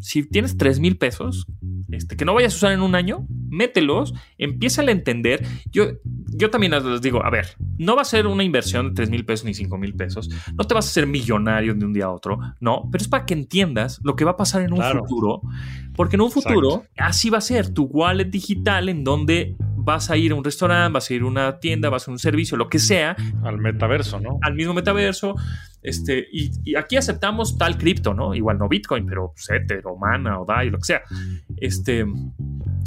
si tienes 3 mil pesos, este, que no vayas a usar en un año, mételos, empieza a entender. Yo, yo también les digo, a ver, no va a ser una inversión de 3 mil pesos ni 5 mil pesos, no te vas a hacer millonario de un día a otro, no, pero es para que entiendas lo que va a pasar en un futuro, porque en un futuro así va a ser tu wallet digital en donde vas a ir a un restaurante, vas a ir a una tienda, vas a un servicio, lo que sea. Al metaverso, ¿no? Al mismo metaverso. Este, y, aquí aceptamos tal cripto, ¿no? Igual no Bitcoin, pero Ether o Mana o DAI, lo que sea. Este,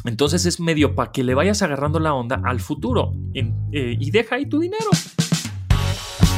entonces es medio para que le vayas agarrando la onda al futuro eh, y deja ahí tu dinero.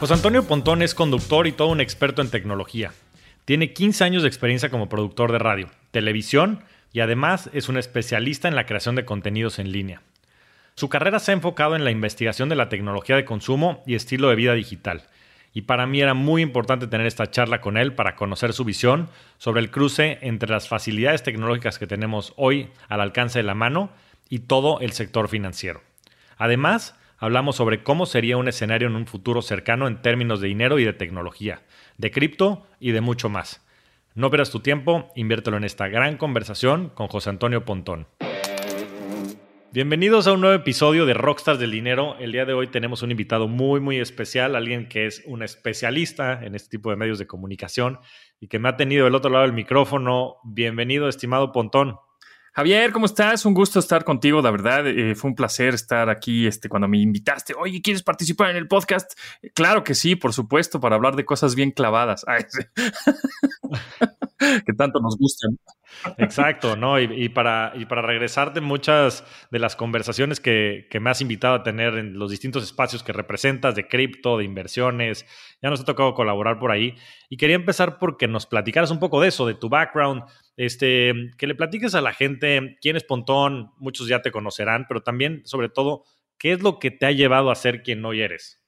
José Antonio Pontón es conductor y todo un experto en tecnología. Tiene 15 años de experiencia como productor de radio, televisión y además es un especialista en la creación de contenidos en línea. Su carrera se ha enfocado en la investigación de la tecnología de consumo y estilo de vida digital. Y para mí era muy importante tener esta charla con él para conocer su visión sobre el cruce entre las facilidades tecnológicas que tenemos hoy al alcance de la mano y todo el sector financiero. Además, hablamos sobre cómo sería un escenario en un futuro cercano en términos de dinero y de tecnología, de cripto y de mucho más. No verás tu tiempo, inviértelo en esta gran conversación con José Antonio Pontón. Bienvenidos a un nuevo episodio de Rockstars del Dinero. El día de hoy tenemos un invitado muy, muy especial, alguien que es un especialista en este tipo de medios de comunicación y que me ha tenido del otro lado del micrófono. Bienvenido, estimado Pontón. Javier, ¿cómo estás? Un gusto estar contigo, la verdad. Eh, fue un placer estar aquí este, cuando me invitaste. Oye, ¿quieres participar en el podcast? Claro que sí, por supuesto, para hablar de cosas bien clavadas. que tanto nos gustan. Exacto, ¿no? Y, para, y para regresar de muchas de las conversaciones que, que, me has invitado a tener en los distintos espacios que representas, de cripto, de inversiones, ya nos ha tocado colaborar por ahí. Y quería empezar porque nos platicaras un poco de eso, de tu background, este, que le platiques a la gente quién es Pontón, muchos ya te conocerán, pero también, sobre todo, qué es lo que te ha llevado a ser quien hoy eres.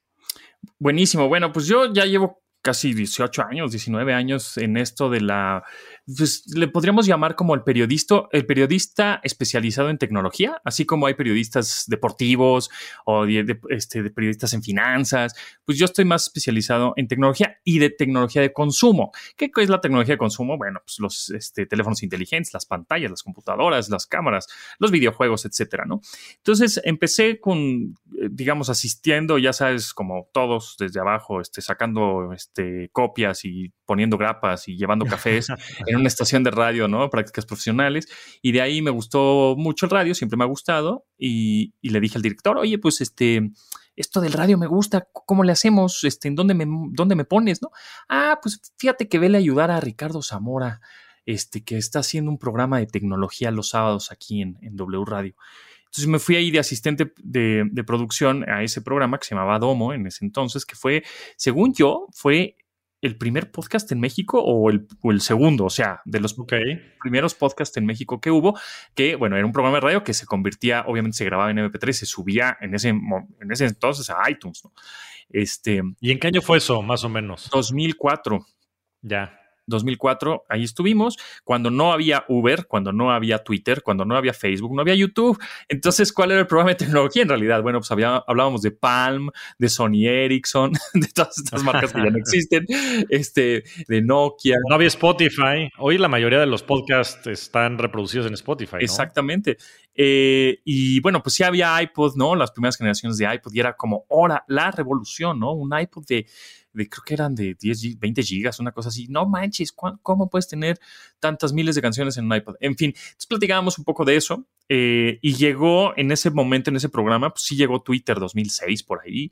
Buenísimo. Bueno, pues yo ya llevo casi 18 años, 19 años en esto de la, pues le podríamos llamar como el periodista, el periodista especializado en tecnología, así como hay periodistas deportivos o este, periodistas en finanzas, pues yo estoy más especializado en tecnología y de tecnología de consumo. ¿Qué es la tecnología de consumo? Bueno, pues los este, teléfonos inteligentes, las pantallas, las computadoras, las cámaras, los videojuegos, etcétera, ¿no? Entonces empecé con, eh, digamos, asistiendo, ya sabes, como todos desde abajo, este, sacando, este, copias y poniendo grapas y llevando cafés en una estación de radio, ¿no? Prácticas profesionales. Y de ahí me gustó mucho el radio, siempre me ha gustado. Y, le dije al director, oye, pues este, esto del radio me gusta, ¿cómo le hacemos? Este, ¿en dónde me, dónde me pones, no? Ah, pues fíjate que vele ayudar a Ricardo Zamora, este, que está haciendo un programa de tecnología los sábados aquí en, en W Radio. Entonces me fui ahí de asistente de, producción a ese programa que se llamaba Domo en ese entonces, que fue, según yo, fue el primer podcast en México o el, segundo, o sea, de los primeros podcasts en México que hubo, que bueno, era un programa de radio que se convertía, obviamente se grababa en MP3 y se subía en ese, en ese entonces a iTunes, ¿no? Este, ¿Y en qué año fue eso, más o menos? 2004. Ya. 2004, ahí estuvimos, cuando no había Uber, cuando no había Twitter, cuando no había Facebook, no había YouTube. Entonces, ¿cuál era el programa de tecnología en realidad? Bueno, pues había, hablábamos de Palm, de Sony Ericsson, de todas estas marcas que ya no existen, este, de Nokia. No había Spotify. Hoy la mayoría de los podcasts están reproducidos en Spotify. Exactamente. Eh, y bueno, pues sí había iPod, ¿no? Las primeras generaciones de iPod y era como, ahora, la revolución, ¿no? Un iPod de de creo que eran de 10, 20 gigas, una cosa así. No manches, ¿cómo puedes tener tantas miles de canciones en un iPod? En fin, platicábamos un poco de eso eh, y llegó en ese momento, en ese programa, pues sí llegó Twitter 2006 por ahí.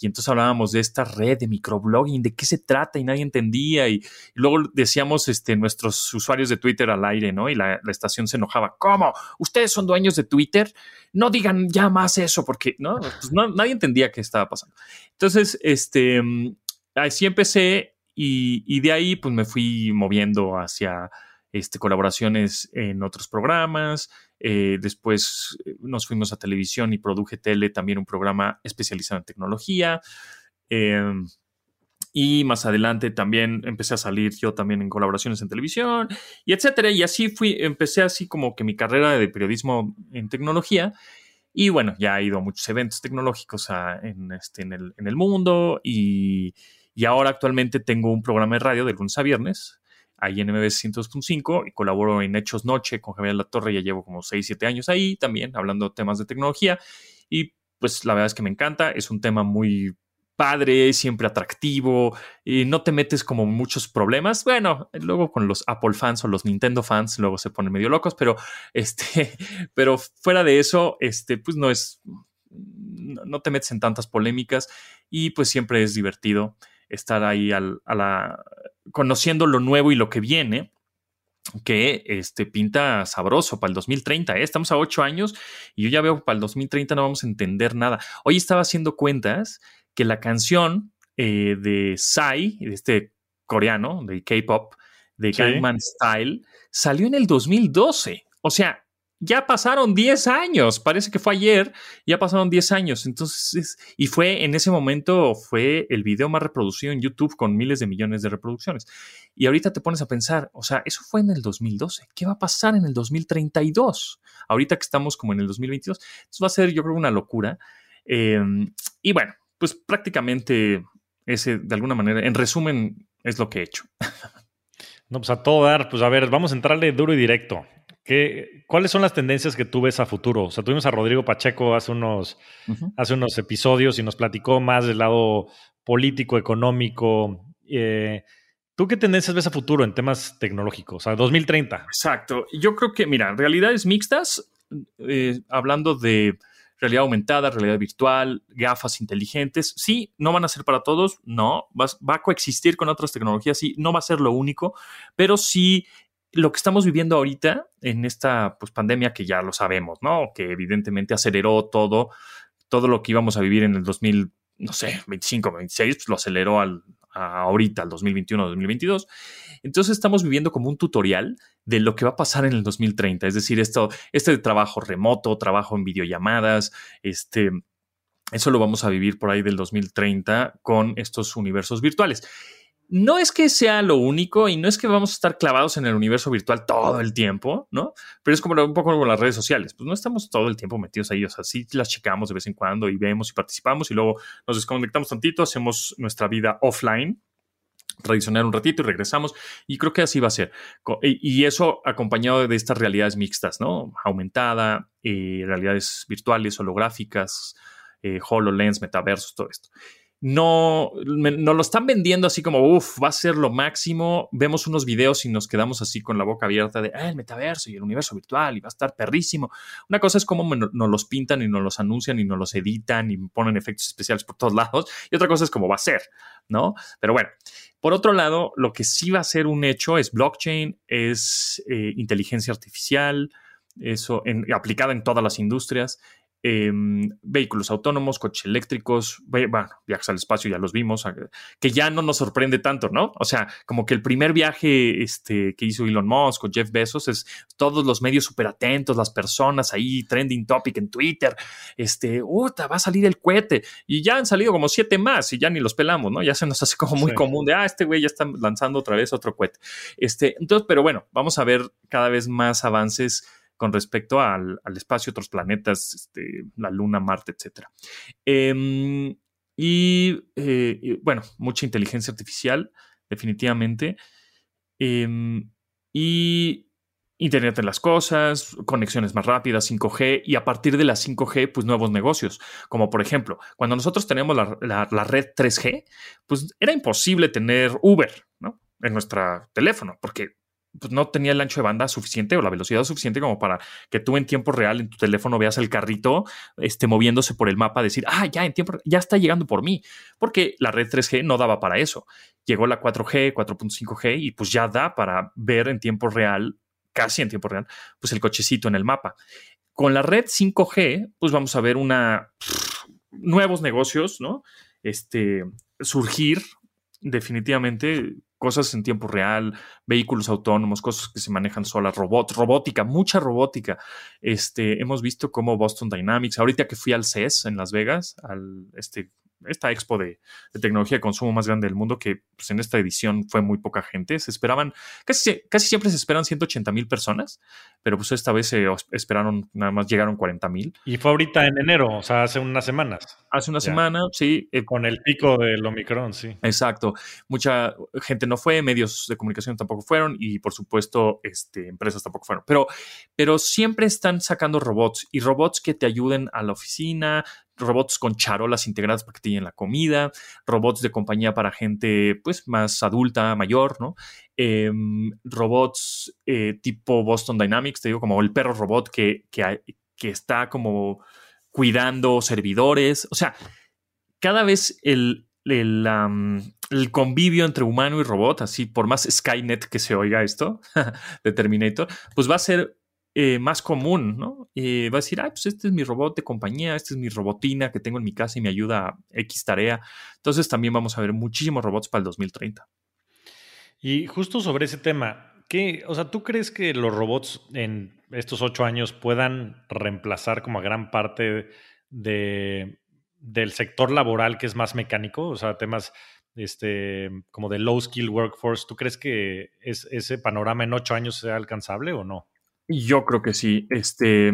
Y entonces hablábamos de esta red de microblogging, de qué se trata y nadie entendía. Y, luego decíamos este, nuestros usuarios de Twitter al aire, ¿no? Y la, estación se enojaba. ¿Cómo? ¿Ustedes son dueños de Twitter? No digan ya más eso, porque ¿no? Pues no nadie entendía qué estaba pasando. Entonces, este, así empecé y, de ahí pues me fui moviendo hacia este, colaboraciones en otros programas. Eh, después eh, nos fuimos a televisión y produje tele, también un programa especializado en tecnología. Em, y más adelante también empecé a salir yo también en colaboraciones en televisión y etcétera. Y así fui, empecé así como que mi carrera de periodismo en tecnología. Y bueno, ya he ido a muchos eventos tecnológicos en, este, en, el, en el mundo y, y ahora actualmente tengo un programa de radio de lunes a viernes ahí en MBS 102.5 y colaboro en Hechos Noche con Javier La Torre, ya llevo como 6, 7 años ahí también hablando temas de tecnología y pues la verdad es que me encanta, es un tema muy padre, siempre atractivo y no te metes como muchos problemas. Bueno, luego con los Apple fans o los Nintendo fans luego se ponen medio locos, pero este, pero fuera de eso, este, pues no es, no te metes en tantas polémicas y pues siempre es divertido estar ahí a la, conociendo lo nuevo y lo que viene que este, pinta sabroso para el 2030. ¿eh? Estamos a ocho años y yo ya veo que para el 2030 no vamos a entender nada. Hoy estaba haciendo cuentas que la canción eh, de Psy, de este coreano, de K-pop, de Gangnam Style, salió en el 2012. O sea, ya pasaron 10 años, parece que fue ayer, ya pasaron 10 años, entonces, y fue en ese momento, fue el video más reproducido en YouTube con miles de millones de reproducciones. Y ahorita te pones a pensar, o sea, eso fue en el 2012, ¿qué va a pasar en el 2032? Ahorita que estamos como en el 2022, eso va a ser yo creo una locura. Em, y bueno, pues prácticamente ese, de alguna manera, en resumen, es lo que he hecho. No, pues a todo dar, pues a ver, vamos a entrarle duro y directo. ¿Cuáles son las tendencias que tú ves a futuro? O sea, tuvimos a Rodrigo Pacheco hace unos, hace unos episodios y nos platicó más del lado político, económico. Eh, ¿Tú qué tendencias ves a futuro en temas tecnológicos? A 2030. Exacto. Yo creo que, mira, realidades mixtas, eh, hablando de realidad aumentada, realidad virtual, gafas inteligentes, sí, no van a ser para todos, no, va, va, a coexistir con otras tecnologías, sí, no va a ser lo único, pero sí lo que estamos viviendo ahorita en esta pues, pandemia que ya lo sabemos, ¿no? Que evidentemente aceleró todo, todo lo que íbamos a vivir en el 2000, no sé, 25, 26, pues lo aceleró al, ahorita, al 2021, 2022. Entonces estamos viviendo como un tutorial de lo que va a pasar en el 2030, es decir, esto, este trabajo remoto, trabajo en videollamadas, este, eso lo vamos a vivir por ahí del 2030 con estos universos virtuales no es que sea lo único y no es que vamos a estar clavados en el universo virtual todo el tiempo, ¿no? Pero es como un poco como las redes sociales, pues no estamos todo el tiempo metidos ahí, o sea, sí las checamos de vez en cuando y vemos y participamos y luego nos desconectamos tantito, hacemos nuestra vida offline, tradicionar un ratito y regresamos. Y creo que así va a ser. Y eso acompañado de estas realidades mixtas, ¿no? Aumentada, eh, realidades virtuales, holográficas, eh, HoloLens, metaversos, todo esto no, nos lo están vendiendo así como, uff, va a ser lo máximo. Vemos unos videos y nos quedamos así con la boca abierta de, ah, el metaverso y el universo virtual y va a estar perrísimo. Una cosa es cómo nos los pintan y nos los anuncian y nos los editan y ponen efectos especiales por todos lados. Y otra cosa es cómo va a ser, ¿no? Pero bueno, por otro lado, lo que sí va a ser un hecho es blockchain, es eh, inteligencia artificial, eso en, aplicada en todas las industrias Em, vehículos autónomos, coches eléctricos, bueno, viajes al espacio ya los vimos, que ya no nos sorprende tanto, ¿no? O sea, como que el primer viaje este, que hizo Elon Musk o Jeff Bezos es todos los medios súper atentos, las personas ahí, trending topic en Twitter, este, va a salir el cohete y ya han salido como siete más y ya ni los pelamos, ¿no? Ya se nos hace como muy común de, ah, este güey ya está lanzando otra vez otro cohete. Este, entonces, pero bueno, vamos a ver cada vez más avances con respecto al, espacio, otros planetas, este, la Luna, Marte, etc. Em, eh, y, bueno, mucha inteligencia artificial, definitivamente. Em, y Internet de las cosas, conexiones más rápidas, 5G y a partir de la 5G, pues nuevos negocios. Como por ejemplo, cuando nosotros teníamos la, la red 3G, pues era imposible tener Uber. En nuestro teléfono, porque pues no tenía el ancho de banda suficiente o la velocidad suficiente como para que tú en tiempo real en tu teléfono veas el carrito este, moviéndose por el mapa, decir, ah, ya en tiempo, ya está llegando por mí, porque la red 3G no daba para eso. Llegó la 4G, 4.5G y pues ya da para ver en tiempo real, casi en tiempo real, pues el cochecito en el mapa. Con la red 5G, pues vamos a ver una nuevos negocios, ¿no? Este, surgir definitivamente cosas en tiempo real, vehículos autónomos, cosas que se manejan solas, robots, robótica, mucha robótica. Este, hemos visto cómo Boston Dynamics, ahorita que fui al CES en Las Vegas, al este esta expo de, tecnología de consumo más grande del mundo, que pues, en esta edición fue muy poca gente. Se esperaban, casi, casi siempre se esperan 180 mil personas, pero pues esta vez se esperaron, nada más llegaron 40 mil. Y fue ahorita en enero, o sea, hace unas semanas. Hace una semana, sí. Eh, Con el pico del Omicron, sí. Exacto. Mucha gente no fue, medios de comunicación tampoco fueron y por supuesto este, empresas tampoco fueron. Pero, pero siempre están sacando robots y robots que te ayuden a la oficina, robots con charolas integradas para que te la comida, robots de compañía para gente pues más adulta, mayor, ¿no? Em, robots eh, tipo Boston Dynamics, te digo, como el perro robot que, que, está como cuidando servidores. O sea, cada vez el, el, el, convivio entre humano y robot, así por más Skynet que se oiga esto de Terminator, pues va a ser eh, más común, ¿no? Eh, va a decir, ah, pues este es mi robot de compañía, este es mi robotina que tengo en mi casa y me ayuda a X tarea. Entonces también vamos a ver muchísimos robots para el 2030. Y justo sobre ese tema, ¿qué, o sea, ¿tú crees que los robots en estos ocho años puedan reemplazar como a gran parte de, del sector laboral que es más mecánico? O sea, temas este, como de low skill workforce, ¿tú crees que es, ese panorama en ocho años sea alcanzable o no? Yo creo que sí. Este,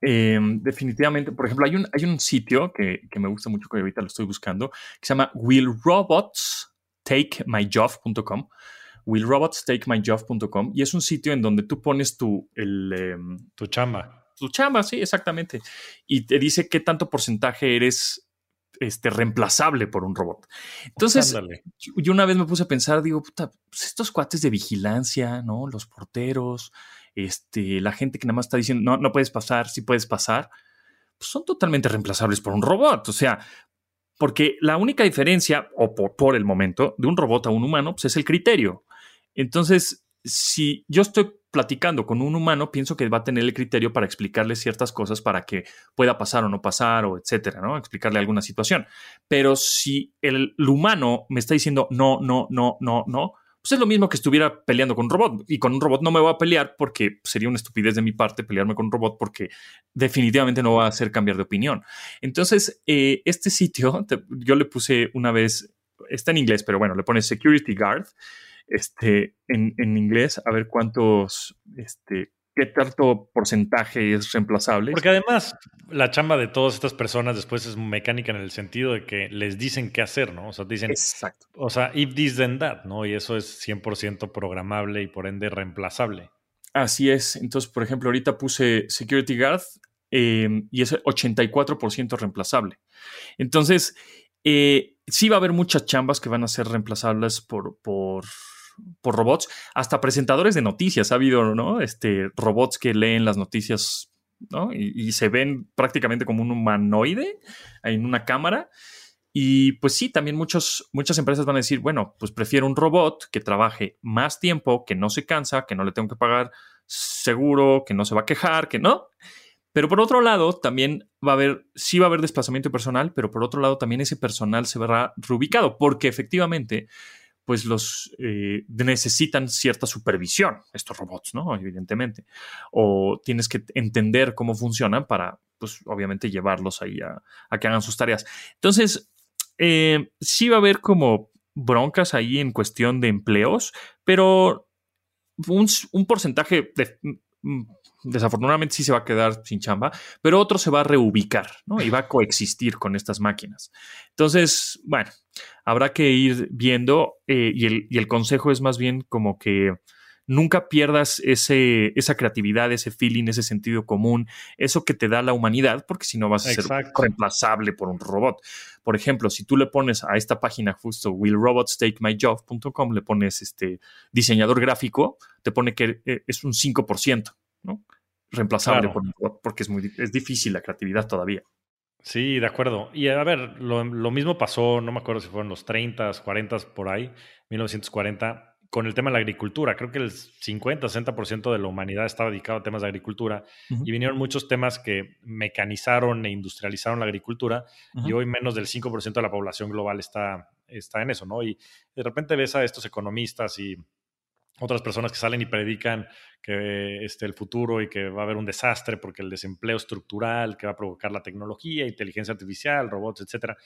em, definitivamente, por ejemplo, hay un, hay un sitio que, me gusta mucho, que ahorita lo estoy buscando, que se llama willrobotstakemyjob.com willrobotstakemyjob.com y es un sitio en donde tú pones tu, el, em, tu chamba. Tu chamba, sí, exactamente. Y te dice qué tanto porcentaje eres este, reemplazable por un robot. Entonces, yo, una vez me puse a pensar, digo, puta, pues estos cuates de vigilancia, ¿no? Los porteros, este, la gente que nada más está diciendo, no, no puedes pasar, sí puedes pasar, pues son totalmente reemplazables por un robot. O sea, porque la única diferencia, o por, por el momento, de un robot a un humano, pues es el criterio. Entonces, si yo estoy platicando con un humano, pienso que va a tener el criterio para explicarle ciertas cosas para que pueda pasar o no pasar o etcétera, ¿no? Explicarle alguna situación. Pero si el humano me está diciendo no, no, no, no, no, pues es lo mismo que estuviera peleando con un robot. Y con un robot no me voy a pelear porque sería una estupidez de mi parte pelearme con un robot porque definitivamente no va a hacer cambiar de opinión. Entonces, eh, este sitio, yo le puse una vez, está en inglés, pero bueno, le pone Security Guard este, en, en inglés, a ver cuántos este, qué tanto porcentaje es reemplazable. Porque además la chamba de todas estas personas después es mecánica en el sentido de que les dicen qué hacer, ¿no? O sea, dicen, Exacto. o sea, if this then that, ¿no? Y eso es 100% programable y por ende reemplazable. Así es. Entonces, por ejemplo, ahorita puse Security Guard em, y es 84% reemplazable. Entonces, eh, sí va a haber muchas chambas que van a ser reemplazables por, por por robots, hasta presentadores de noticias. Ha habido, ¿no? Este, robots que leen las noticias, ¿no? Y, se ven prácticamente como un humanoide en una cámara. Y pues sí, también muchos, muchas empresas van a decir, bueno, pues prefiero un robot que trabaje más tiempo, que no se cansa, que no le tengo que pagar seguro, que no se va a quejar, que no. Pero por otro lado, también va a haber, sí va a haber desplazamiento personal, pero por otro lado también ese personal se verá reubicado, porque efectivamente pues los eh, necesitan cierta supervisión, estos robots, ¿no? Evidentemente. O tienes que entender cómo funcionan para, pues obviamente, llevarlos ahí a, que hagan sus tareas. Entonces, eh, sí va a haber como broncas ahí en cuestión de empleos, pero un, un porcentaje de, desafortunadamente sí se va a quedar sin chamba, pero otro se va a reubicar, ¿no? Y va a coexistir con estas máquinas. Entonces, bueno, habrá que ir viendo eh, y, el, y, el, consejo es más bien como que nunca pierdas ese, esa creatividad, ese feeling, ese sentido común, eso que te da la humanidad, porque si no vas a ser reemplazable por un robot. Por ejemplo, si tú le pones a esta página justo willrobotstakemyjob.com, le pones este diseñador gráfico, te pone que eh, es un 5%. ¿no? Reemplazable porque es muy es difícil la creatividad todavía. Sí, de acuerdo. Y a ver, lo, mismo pasó, no me acuerdo si fueron los 30, 40 por ahí, 1940, con el tema de la agricultura. Creo que el 50, 60% de la humanidad estaba dedicado a temas de agricultura y vinieron muchos temas que mecanizaron e industrializaron la agricultura y hoy menos del 5% de la población global está está en eso, ¿no? Y de repente ves a estos economistas y otras personas que salen y predican que este, el futuro y que va a haber un desastre porque el desempleo estructural que va a provocar la tecnología, inteligencia artificial, robots, etcétera.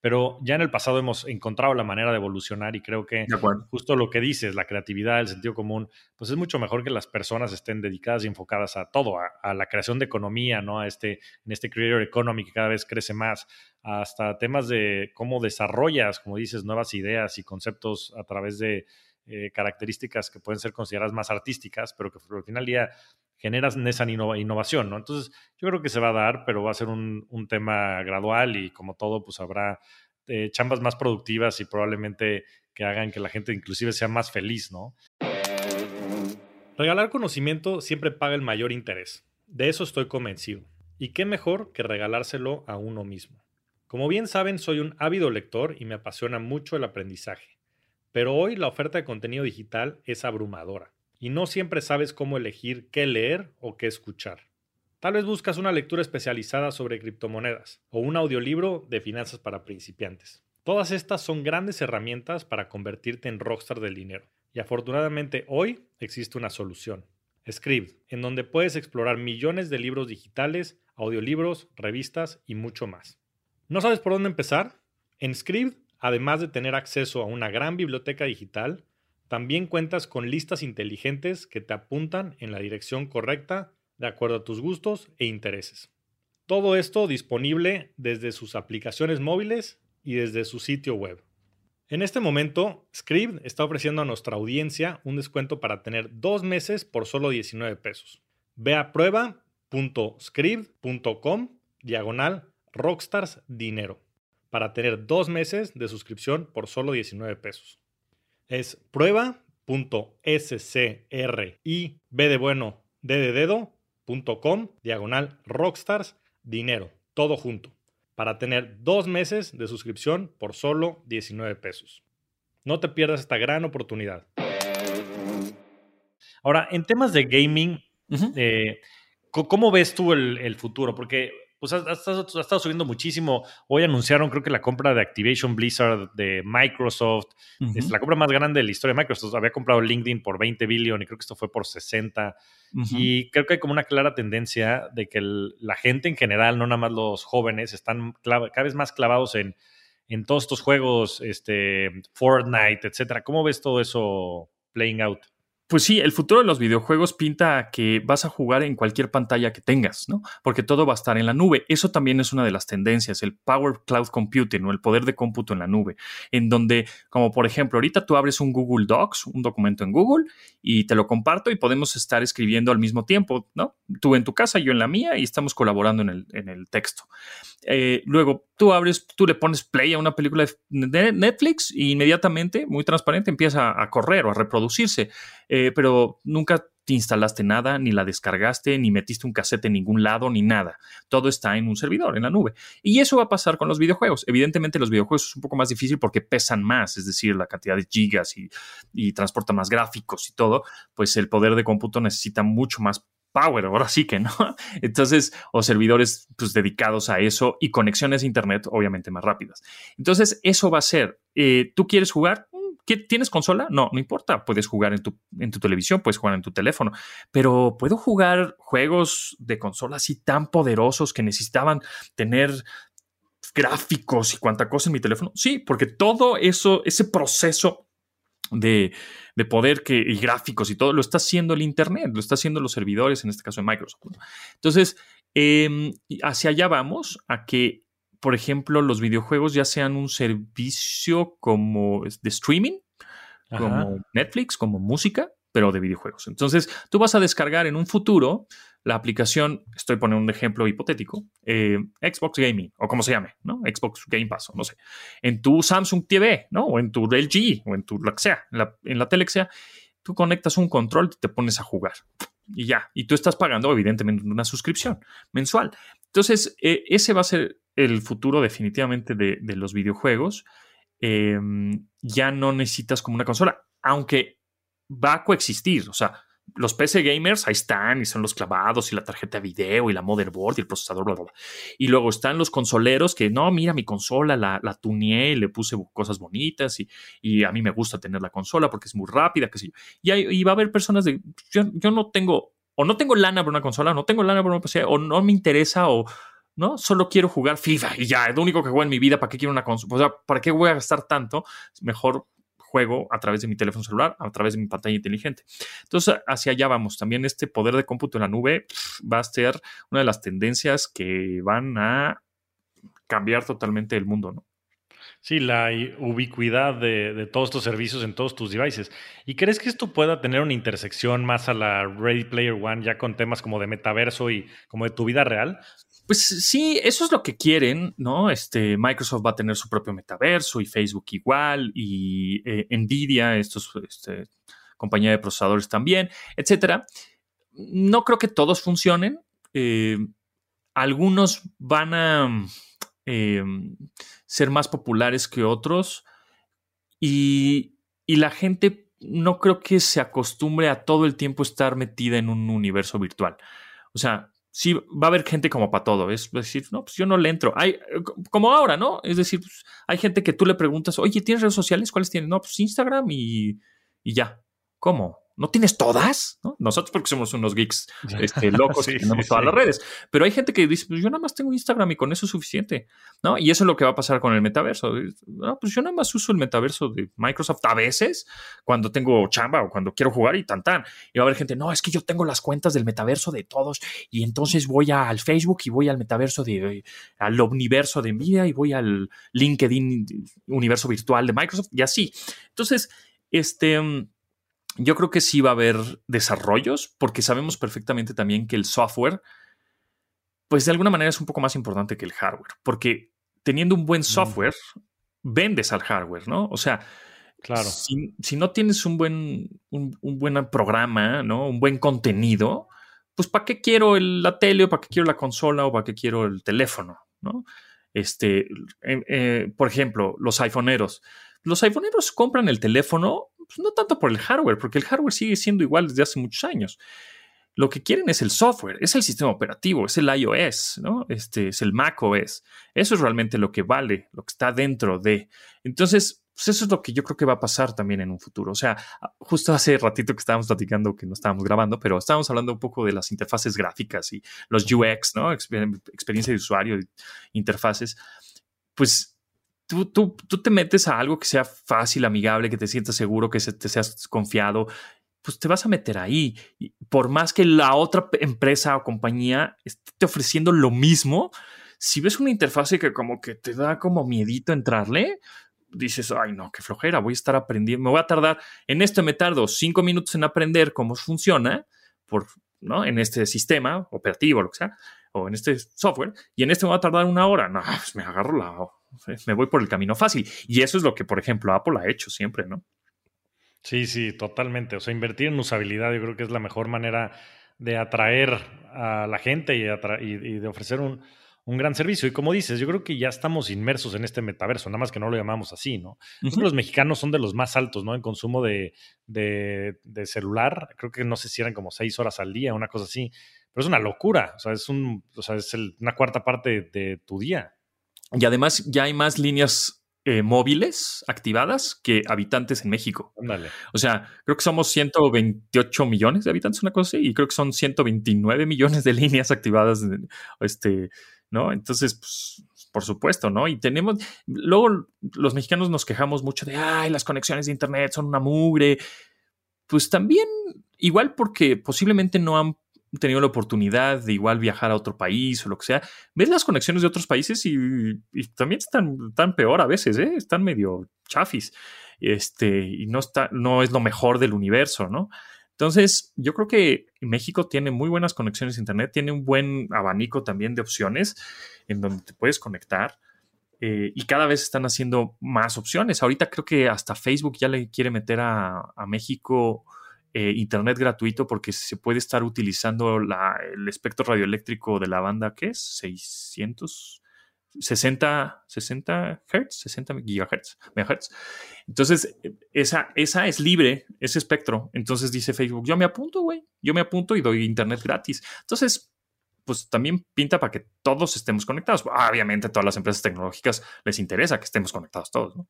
Pero ya en el pasado hemos encontrado la manera de evolucionar y creo que justo lo que dices, la creatividad, el sentido común, pues es mucho mejor que las personas estén dedicadas y enfocadas a todo, a, la creación de economía, ¿no? A este, en este creator economy que cada vez crece más, hasta temas de cómo desarrollas, como dices, nuevas ideas y conceptos a través de eh, características que pueden ser consideradas más artísticas, pero que al final día generas esa innovación, ¿no? Entonces, yo creo que se va a dar, pero va a ser un, tema gradual y como todo, pues habrá eh, chambas más productivas y probablemente que hagan que la gente inclusive sea más feliz, ¿no? Regalar conocimiento siempre paga el mayor interés. De eso estoy convencido. Y qué mejor que regalárselo a uno mismo. Como bien saben, soy un ávido lector y me apasiona mucho el aprendizaje. Pero hoy la oferta de contenido digital es abrumadora y no siempre sabes cómo elegir qué leer o qué escuchar. Tal vez buscas una lectura especializada sobre criptomonedas o un audiolibro de finanzas para principiantes. Todas estas son grandes herramientas para convertirte en rockstar del dinero. Y afortunadamente hoy existe una solución. Scribd, en donde puedes explorar millones de libros digitales, audiolibros, revistas y mucho más. ¿No sabes por dónde empezar? En Scribd Además de tener acceso a una gran biblioteca digital, también cuentas con listas inteligentes que te apuntan en la dirección correcta de acuerdo a tus gustos e intereses. Todo esto disponible desde sus aplicaciones móviles y desde su sitio web. En este momento, Scribd está ofreciendo a nuestra audiencia un descuento para tener dos meses por solo 19 pesos. Ve a prueba.scribd.com diagonal rockstars dinero para tener dos meses de suscripción por solo 19 pesos. Es prueba.scrib de bueno diagonal rockstars dinero, todo junto, para tener dos meses de suscripción por solo 19 pesos. No te pierdas esta gran oportunidad. Ahora, en temas de gaming, eh, ¿cómo ves tú el, el futuro? Porque pues ha, estado subiendo muchísimo. Hoy anunciaron, creo que la compra de Activation Blizzard de Microsoft, es la compra más grande de la historia de Microsoft. Había comprado LinkedIn por 20 billion y creo que esto fue por 60. Y creo que hay como una clara tendencia de que la gente en general, no nada más los jóvenes, están cada vez más clavados en, en todos estos juegos, este, Fortnite, etcétera. ¿Cómo ves todo eso playing out? Pues sí, el futuro de los videojuegos pinta que vas a jugar en cualquier pantalla que tengas, ¿no? Porque todo va a estar en la nube. Eso también es una de las tendencias, el Power Cloud Computing o el poder de cómputo en la nube, en donde, como por ejemplo, ahorita tú abres un Google Docs, un documento en Google, y te lo comparto y podemos estar escribiendo al mismo tiempo, ¿no? Tú en tu casa, yo en la mía, y estamos colaborando en el, en el texto. Eh, luego, tú abres, tú le pones play a una película de Netflix e inmediatamente, muy transparente, empieza a correr o a reproducirse. Eh, pero nunca te instalaste nada, ni la descargaste, ni metiste un cassette en ningún lado, ni nada. Todo está en un servidor, en la nube. Y eso va a pasar con los videojuegos. Evidentemente los videojuegos es un poco más difícil porque pesan más, es decir, la cantidad de gigas y, y transporta más gráficos y todo, pues el poder de cómputo necesita mucho más power, ahora sí que no. Entonces, o servidores pues, dedicados a eso y conexiones a Internet obviamente más rápidas. Entonces, eso va a ser, eh, ¿tú quieres jugar? ¿Tienes consola? No, no importa. Puedes jugar en tu, en tu televisión, puedes jugar en tu teléfono. Pero ¿puedo jugar juegos de consola así tan poderosos que necesitaban tener gráficos y cuánta cosa en mi teléfono? Sí, porque todo eso, ese proceso de, poder que, y gráficos y todo, lo está haciendo el Internet, lo está haciendo los servidores, en este caso de Microsoft. Entonces, em, hacia allá vamos, a que, por ejemplo, los videojuegos ya sean un servicio como de streaming, como Netflix, como música, pero de videojuegos. Entonces, tú vas a descargar en un futuro la aplicación, estoy poniendo un ejemplo hipotético, eh, Xbox Gaming, o como se llame, ¿no? Xbox Game Pass, o no sé, en tu Samsung TV, ¿no? O en tu LG, o en tu lo que sea, en la, en la tele que sea, tú conectas un control y te pones a jugar. Y ya, y tú estás pagando evidentemente una suscripción mensual. Entonces, eh, ese va a ser el futuro definitivamente de, los videojuegos. Em, ya no necesitas como una consola, aunque va a coexistir, o sea, los PC gamers ahí están y son los clavados y la tarjeta de video y la motherboard y el procesador, bla, bla. Y luego están los consoleros que no, mira mi consola, la, la tuneé, le puse cosas bonitas y, y, a mí me gusta tener la consola porque es muy rápida, que sé Y, y va a haber personas de, yo, yo, no tengo, o no tengo lana por una consola, no tengo lana por una PC, o no me interesa, o no, solo quiero jugar FIFA y ya, es lo único que juego en mi vida, ¿para qué quiero una consola? O sea, ¿para qué voy a gastar tanto? Mejor juego a través de mi teléfono celular, a través de mi pantalla inteligente. Entonces, hacia allá vamos. También este poder de cómputo en la nube va a ser una de las tendencias que van a cambiar totalmente el mundo, ¿no? Sí, la ubicuidad de, de, todos estos servicios en todos tus devices. ¿Y crees que esto pueda tener una intersección más a la Ready Player One, ya con temas como de metaverso y como de tu vida real? Pues sí, eso es lo que quieren, ¿no? Este, Microsoft va a tener su propio metaverso y Facebook igual y eh, Nvidia, estos, este, compañía de procesadores también, etcétera. No creo que todos funcionen. Eh, algunos van a eh, ser más populares que otros y, y la gente no creo que se acostumbre a todo el tiempo estar metida en un universo virtual. O sea, sí va a haber gente como para todo. Es decir, no, pues yo no le entro. Hay, como ahora, ¿no? Es decir, pues, hay gente que tú le preguntas, oye, ¿tienes redes sociales? ¿Cuáles tienes? No, pues Instagram y, y ya. ¿Cómo? ¿No tienes todas? ¿no? Nosotros porque somos unos geeks este, locos sí, tenemos todas las redes. Pero hay gente que dice, pues yo nada más tengo Instagram y con eso es suficiente. ¿no? Y eso es lo que va a pasar con el metaverso. No, pues yo nada más uso el metaverso de Microsoft a veces cuando tengo chamba o cuando quiero jugar y tan tan. Y va a haber gente, no, es que yo tengo las cuentas del metaverso de todos y entonces voy al Facebook y voy al metaverso de, al universo de Nvidia y voy al LinkedIn universo virtual de Microsoft y así. Entonces, este yo creo que sí va a haber desarrollos, porque sabemos perfectamente también que el software, pues de alguna manera es un poco más importante que el hardware, porque teniendo un buen software, vendes al hardware, ¿no? O sea, claro. si, si no tienes un buen, un, un, buen programa, ¿no? Un buen contenido, pues ¿para qué quiero el, la tele o para qué quiero la consola o para qué quiero el teléfono, ¿no? Este, eh, eh, por ejemplo, los iPhoneeros. Los iPhoneeros compran el teléfono pues no tanto por el hardware, porque el hardware sigue siendo igual desde hace muchos años. Lo que quieren es el software, es el sistema operativo, es el iOS, ¿no? Este es el macOS. Eso es realmente lo que vale, lo que está dentro de. Entonces, pues eso es lo que yo creo que va a pasar también en un futuro. O sea, justo hace ratito que estábamos platicando, que no estábamos grabando, pero estábamos hablando un poco de las interfaces gráficas y los UX, ¿no? Experiencia de usuario, interfaces. Pues tú, te metes a algo que sea fácil, amigable, que te sientas seguro, que te seas confiado, pues te vas a meter ahí. Por más que la otra empresa o compañía esté ofreciendo lo mismo, si ves una interfase que como que te da como miedito entrarle, dices, ay no, qué flojera, voy a estar aprendiendo, me voy a tardar, en este me tardo cinco minutos en aprender cómo funciona, por, ¿no? En este sistema operativo, lo que sea, o en este software, y en este me va a tardar una hora, no, pues me agarro la me voy por el camino fácil. Y eso es lo que, por ejemplo, Apple ha hecho siempre, ¿no? Sí, sí, totalmente. O sea, invertir en usabilidad yo creo que es la mejor manera de atraer a la gente y, y, de ofrecer un, un, gran servicio. Y como dices, yo creo que ya estamos inmersos en este metaverso, nada más que no lo llamamos así, ¿no? Los mexicanos son de los más altos, ¿no? En consumo de, de, de, celular. Creo que no sé si eran como seis horas al día, una cosa así. Pero es una locura. O sea, es, un, o sea, es el, una cuarta parte de tu día. Y además ya hay más líneas eh, móviles activadas que habitantes en México. O sea, creo que somos 128 millones de habitantes, una cosa así, y creo que son 129 millones de líneas activadas, este, ¿no? Entonces, pues, por supuesto, ¿no? Y tenemos, luego los mexicanos nos quejamos mucho de, ay, las conexiones de Internet son una mugre. Pues también, igual porque posiblemente no han tenido la oportunidad de igual viajar a otro país o lo que sea, ves las conexiones de otros países y, también están tan peor a veces, ¿eh? están medio chafis. Este, y no está, no es lo mejor del universo, ¿no? Entonces, yo creo que México tiene muy buenas conexiones a Internet, tiene un buen abanico también de opciones en donde te puedes conectar. Eh, y cada vez están haciendo más opciones. Ahorita creo que hasta Facebook ya le quiere meter a, a México eh, internet gratuito porque se puede estar utilizando el espectro radioeléctrico de la banda, ¿qué es? 600, 60, 60 Hz, 60 gigahertz, megahertz. Entonces, esa, esa es libre, ese espectro. Entonces dice Facebook, yo me apunto, güey, yo me apunto y doy internet gratis. Entonces, pues también pinta para que todos estemos conectados. Obviamente a todas las empresas tecnológicas les interesa que estemos conectados todos, ¿no?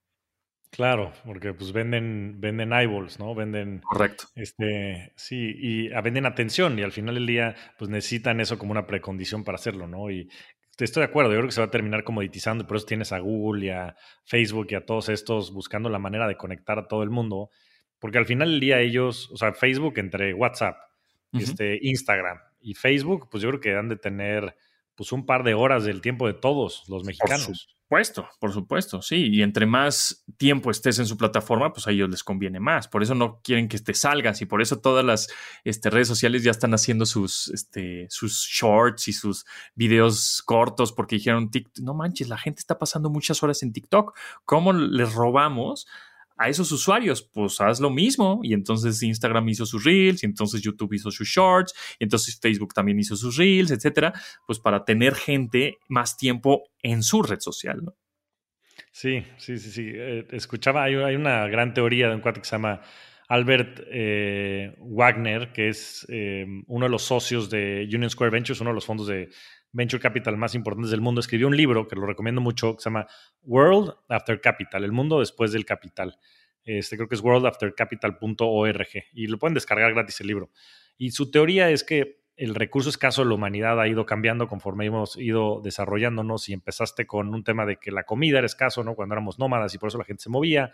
Claro, porque pues venden, venden eyeballs, ¿no? Venden. Correcto. Este, sí, y ah, venden atención, y al final del día, pues necesitan eso como una precondición para hacerlo, ¿no? Y estoy de acuerdo, yo creo que se va a terminar comoditizando, y por eso tienes a Google y a Facebook y a todos estos buscando la manera de conectar a todo el mundo, porque al final del día ellos, o sea, Facebook entre WhatsApp, este, Instagram y Facebook, pues yo creo que han de tener pues un par de horas del tiempo de todos los mexicanos. Por supuesto, por supuesto, sí. Y entre más tiempo estés en su plataforma, pues a ellos les conviene más. Por eso no quieren que te salgas y por eso todas las este, redes sociales ya están haciendo sus, este, sus shorts y sus videos cortos porque dijeron, no manches, la gente está pasando muchas horas en TikTok. ¿Cómo les robamos? A esos usuarios, pues haz lo mismo. Y entonces Instagram hizo sus reels, y entonces YouTube hizo sus shorts, y entonces Facebook también hizo sus reels, etcétera, pues para tener gente más tiempo en su red social. Sí, sí, sí, sí. Eh, escuchaba, hay, una gran teoría de un cuate que se llama Albert eh, Wagner, que es eh, uno de los socios de Union Square Ventures, uno de los fondos de venture capital más importantes del mundo. Escribió un libro que lo recomiendo mucho, que se llama World After Capital, el mundo después del capital. Este, creo que es worldaftercapital.org y lo pueden descargar gratis el libro. Y su teoría es que el recurso escaso de la humanidad ha ido cambiando conforme hemos ido desarrollándonos y empezaste con un tema de que la comida era escaso, ¿no? Cuando éramos nómadas y por eso la gente se movía.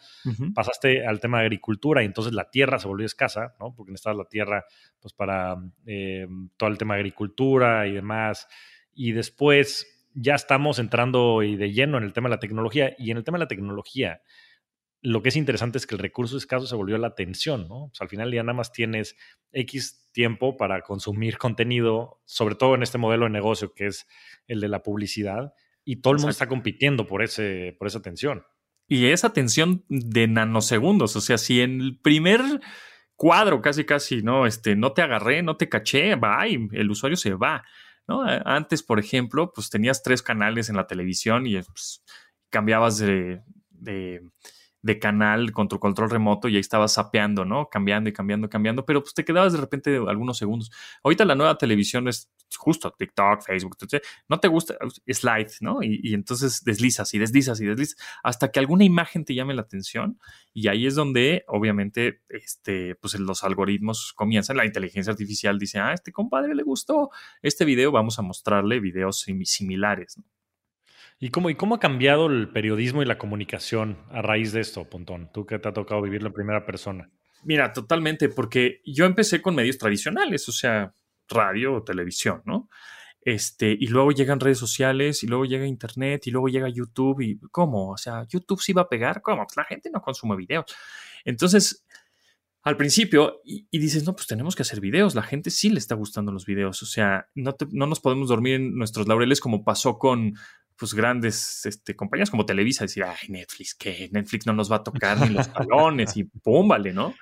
Pasaste al tema de agricultura y entonces la tierra se volvió escasa, ¿no? Porque necesitabas la tierra pues para eh, todo el tema de agricultura y demás. Y después ya estamos entrando y de lleno en el tema de la tecnología y en el tema de la tecnología lo que es interesante es que el recurso escaso se volvió la atención, ¿no? al final ya nada más tienes X tiempo para consumir contenido, sobre todo en este modelo de negocio que es el de la publicidad, y todo el mundo está compitiendo por, ese, por esa atención. Y esa atención de nanosegundos, o sea, si en el primer cuadro casi casi, ¿no? Este, no te agarré, no te caché, va y el usuario se va, ¿no? Antes, por ejemplo, pues tenías tres canales en la televisión y pues, cambiabas de de canal con tu control remoto y ahí estabas sapeando, ¿no? Cambiando y cambiando, cambiando, pero pues te quedabas de repente algunos segundos. Ahorita la nueva televisión es justo TikTok, Facebook, no te gusta, slide, ¿no? Y, entonces deslizas y deslizas y deslizas hasta que alguna imagen te llame la atención y ahí es donde obviamente este, pues los algoritmos comienzan, la inteligencia artificial dice, ah, este compadre le gustó este video, vamos a mostrarle videos similares, ¿no? ¿Y cómo, ¿Y cómo ha cambiado el periodismo y la comunicación a raíz de esto, Pontón? Tú que te ha tocado vivirlo en primera persona. Mira, totalmente, porque yo empecé con medios tradicionales, o sea, radio o televisión, ¿no? Este, y luego llegan redes sociales, y luego llega Internet, y luego llega YouTube, y ¿cómo? O sea, YouTube sí va a pegar, ¿cómo? Pues la gente no consume videos. Entonces, al principio, y, dices, no, pues tenemos que hacer videos, la gente sí le está gustando los videos, o sea, no, no nos podemos dormir en nuestros laureles como pasó con pues grandes este, compañías como Televisa decir, ay, Netflix, que Netflix no nos va a tocar ni los talones y pum, ¿no?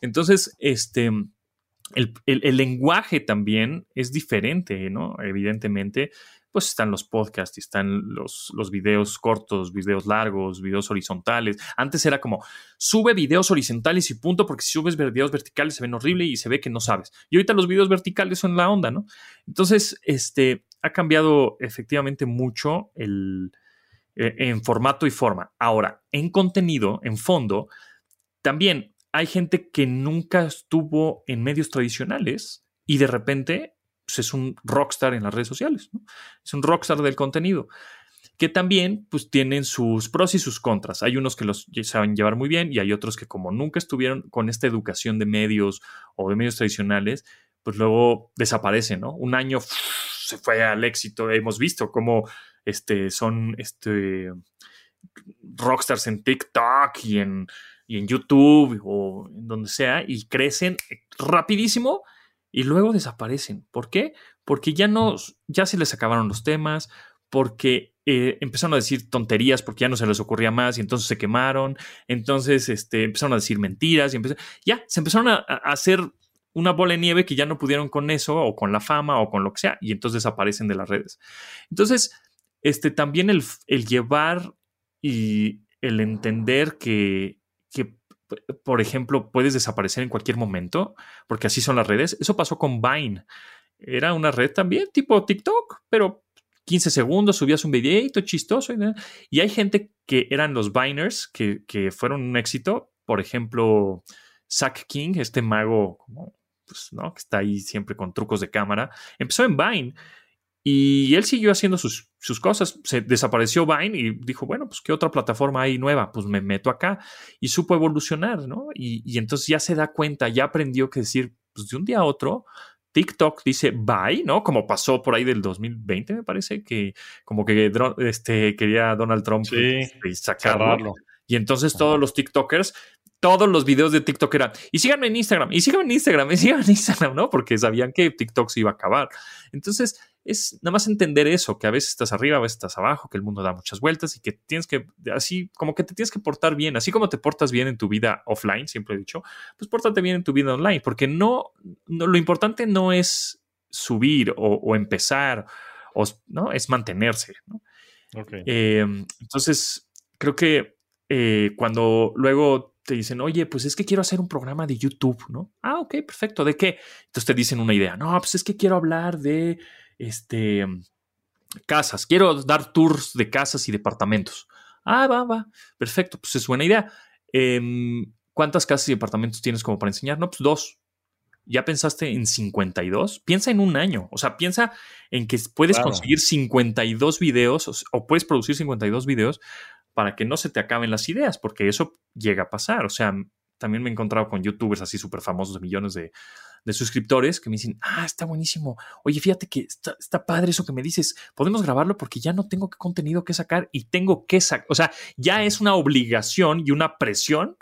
Entonces, este, el, el, lenguaje también es diferente, ¿no? Evidentemente, pues están los podcasts, están los, los videos cortos, videos largos, videos horizontales. Antes era como, sube videos horizontales y punto, porque si subes videos verticales se ven horrible y se ve que no sabes. Y ahorita los videos verticales son la onda, ¿no? Entonces, este, ha cambiado efectivamente mucho el, eh, en formato y forma. Ahora, en contenido, en fondo, también hay gente que nunca estuvo en medios tradicionales y de repente pues, es un rockstar en las redes sociales, es un rockstar del contenido que también pues tienen sus pros y sus contras. Hay unos que los saben llevar muy bien y hay otros que como nunca estuvieron con esta educación de medios o de medios tradicionales, pues luego desaparecen, ¿no? Un año se fue al éxito. Hemos visto cómo este, son este, rockstars en TikTok y en, en YouTube o en donde sea y crecen rapidísimo y luego desaparecen. ¿Por qué? Porque ya no, ya se les acabaron los temas, porque eh, empezaron a decir tonterías porque ya no se les ocurría más y entonces se quemaron, entonces este, empezaron a decir mentiras y ya se empezaron a hacer una bola de nieve que ya no pudieron con eso o con la fama o con lo que sea y entonces desaparecen de las redes. Entonces, este, también el, el llevar y el entender que, que, por ejemplo, puedes desaparecer en cualquier momento, porque así son las redes. Eso pasó con Vine. Era una red también tipo TikTok, pero 15 segundos subías un videito chistoso. Y, hay gente que eran los Viners, que, que fueron un éxito. Por ejemplo, Zack King, este mago pues, ¿no? que está ahí siempre con trucos de cámara, empezó en Vine y él siguió haciendo sus, sus, cosas. Se desapareció Vine y dijo, bueno, pues qué otra plataforma hay nueva, pues me meto acá y supo evolucionar, ¿no? Y, y entonces ya se da cuenta, ya aprendió que decir, pues de un día a otro, TikTok dice bye, ¿no? Como pasó por ahí del 2020, me parece, que como que este, quería Donald Trump este, sacarlo. Y entonces todos los TikTokers todos los videos de TikTok eran, y síganme en Instagram, y síganme en Instagram, y síganme en Instagram, ¿no? Porque sabían que TikTok se iba a acabar. Entonces, es nada más entender eso, que a veces estás arriba, a veces estás abajo, que el mundo da muchas vueltas y que tienes que, así como que te tienes que portar bien, así como te portas bien en tu vida offline, siempre he dicho, pues pórtate bien en tu vida online, porque no, no lo importante no es subir o, empezar, o, ¿no? Es mantenerse, ¿no? Em, entonces, creo que eh, cuando luego te dicen, oye, pues es que quiero hacer un programa de YouTube, ¿no? Ah, ok, perfecto. ¿De qué? Entonces te dicen una idea. No, pues es que quiero hablar de este, casas. Quiero dar tours de casas y departamentos. Ah, va, va. Perfecto. Pues es buena idea. Em, ¿Cuántas casas y departamentos tienes como para enseñar? No, pues dos. ¿Ya pensaste en 52? Piensa en un año. O sea, piensa en que puedes conseguir 52 videos o, o puedes producir 52 videos para que no se te acaben las ideas, porque eso llega a pasar. O sea, también me he encontrado con youtubers así súper famosos de millones de, suscriptores que me dicen, ah, está buenísimo. Oye, fíjate que está, está, padre eso que me dices. Podemos grabarlo porque ya no tengo contenido que sacar y tengo que sacar. O sea, ya es una obligación y una presión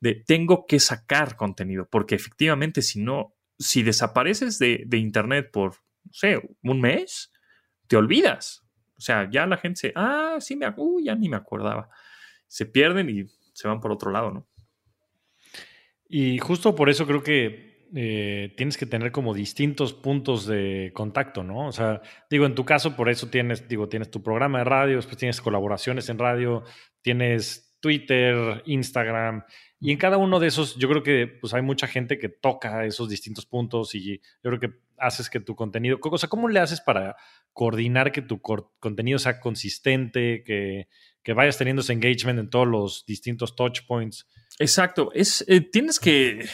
de tengo que sacar contenido, porque efectivamente, si no, si desapareces de, de Internet por, no sé, un mes, te olvidas. O sea, ya la gente se, ah, sí, me, uh, ya ni me acordaba. Se pierden y se van por otro lado, ¿no? Y justo por eso creo que eh, tienes que tener como distintos puntos de contacto, ¿no? O sea, digo, en tu caso, por eso tienes, digo, tienes tu programa de radio, después tienes colaboraciones en radio, tienes Twitter, Instagram, y en cada uno de esos, yo creo que pues hay mucha gente que toca esos distintos puntos y yo creo que haces que tu contenido, o sea, ¿cómo le haces para coordinar que tu contenido sea consistente, que, vayas teniendo ese engagement en todos los distintos touch points? Exacto, es, eh, tienes que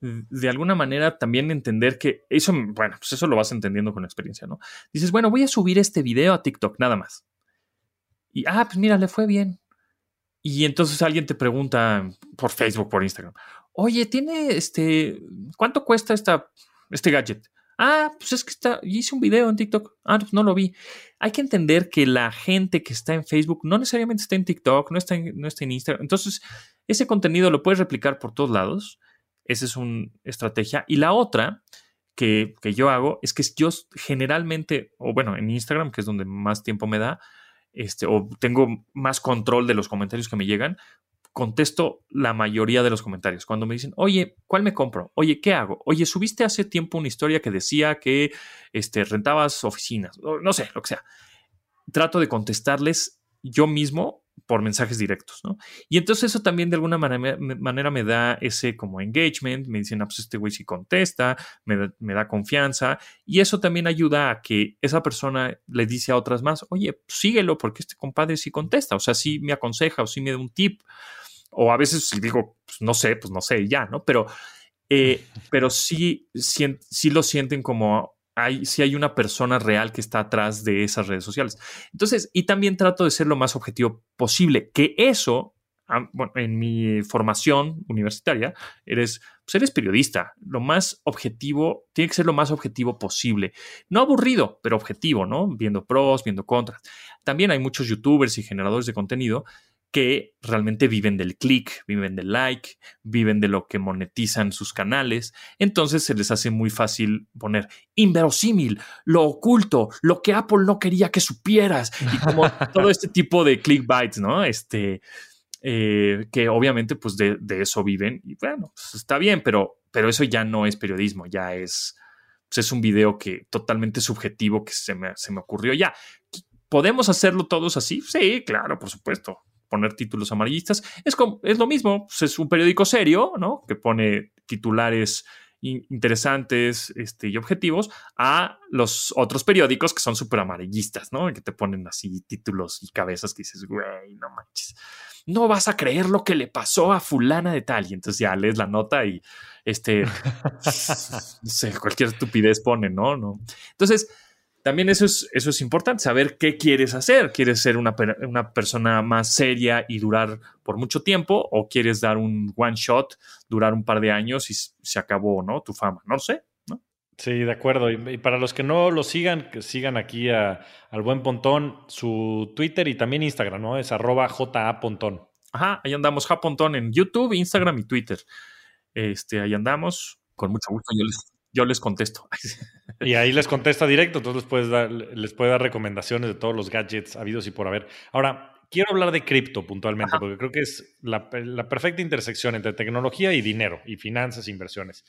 de alguna manera también entender que eso, bueno, pues eso lo vas entendiendo con experiencia, ¿no? Dices, bueno, voy a subir este video a TikTok, nada más. Y, ah, pues mira, le fue bien. Y entonces alguien te pregunta por Facebook, por Instagram, oye, tiene este, ¿cuánto cuesta esta, este gadget? Ah, pues es que está, hice un video en TikTok. Ah, pues no lo vi. Hay que entender que la gente que está en Facebook no necesariamente está en TikTok, no está en, no está en Instagram. Entonces, ese contenido lo puedes replicar por todos lados. Esa es una estrategia. Y la otra que, que yo hago es que yo generalmente, o bueno, en Instagram, que es donde más tiempo me da, este, o tengo más control de los comentarios que me llegan, contesto la mayoría de los comentarios. Cuando me dicen, oye, ¿cuál me compro? Oye, ¿qué hago? Oye, subiste hace tiempo una historia que decía que este, rentabas oficinas, no sé, lo que sea. Trato de contestarles yo mismo por mensajes directos, ¿no? Y entonces eso también de alguna manera, me da ese como engagement, me dicen, ah, pues este güey sí contesta, me da, me da, confianza, y eso también ayuda a que esa persona le dice a otras más, oye, pues síguelo porque este compadre sí contesta, o sea, sí me aconseja o sí me da un tip, o a veces si digo, pues no sé, pues no sé, ya, ¿no? Pero, eh, pero sí, sí, sí lo sienten como hay, si hay una persona real que está atrás de esas redes sociales. Entonces, y también trato de ser lo más objetivo posible, que eso, en mi formación universitaria, eres, pues eres periodista. Lo más objetivo, tiene que ser lo más objetivo posible. No aburrido, pero objetivo, ¿no? Viendo pros, viendo contras. También hay muchos youtubers y generadores de contenido que realmente viven del click, viven del like, viven de lo que monetizan sus canales. Entonces se les hace muy fácil poner inverosímil, lo oculto, lo que Apple no quería que supieras y como todo este tipo de clickbaits, ¿no? Este, eh, que obviamente pues de, eso viven y bueno, pues está bien, pero, pero eso ya no es periodismo, ya es, pues es un video que totalmente subjetivo que se me, se me ocurrió ya ¿Podemos hacerlo todos así? Sí, claro, por supuesto. Poner títulos amarillistas es, como, es lo mismo. Pues, es un periódico serio, ¿no? Que pone titulares interesantes este, y objetivos a los otros periódicos que son súper amarillistas, ¿no? Que te ponen así títulos y cabezas que dices, güey, no manches, no vas a creer lo que le pasó a fulana de tal. Y entonces ya lees la nota y este, no sé, cualquier estupidez pone, ¿no? ¿no? Entonces, también eso es, eso es importante, saber qué quieres hacer. ¿Quieres ser una, una, persona más seria y durar por mucho tiempo? ¿O quieres dar un one shot, durar un par de años y se acabó ¿no? tu fama? No sé. ¿no? Sí, de acuerdo. Y, para los que no lo sigan, que sigan aquí a, al buen Pontón, su Twitter y también Instagram, ¿no? Es arroba Pontón. Ajá, ahí andamos, Pontón en YouTube, Instagram y Twitter. Este, ahí andamos. Con mucho gusto. Yo les, yo les contesto. Y ahí les contesta directo, entonces les, puedes dar, les puede dar recomendaciones de todos los gadgets habidos y por haber. Ahora, quiero hablar de cripto puntualmente, porque creo que es la, la, perfecta intersección entre tecnología y dinero, y finanzas e inversiones.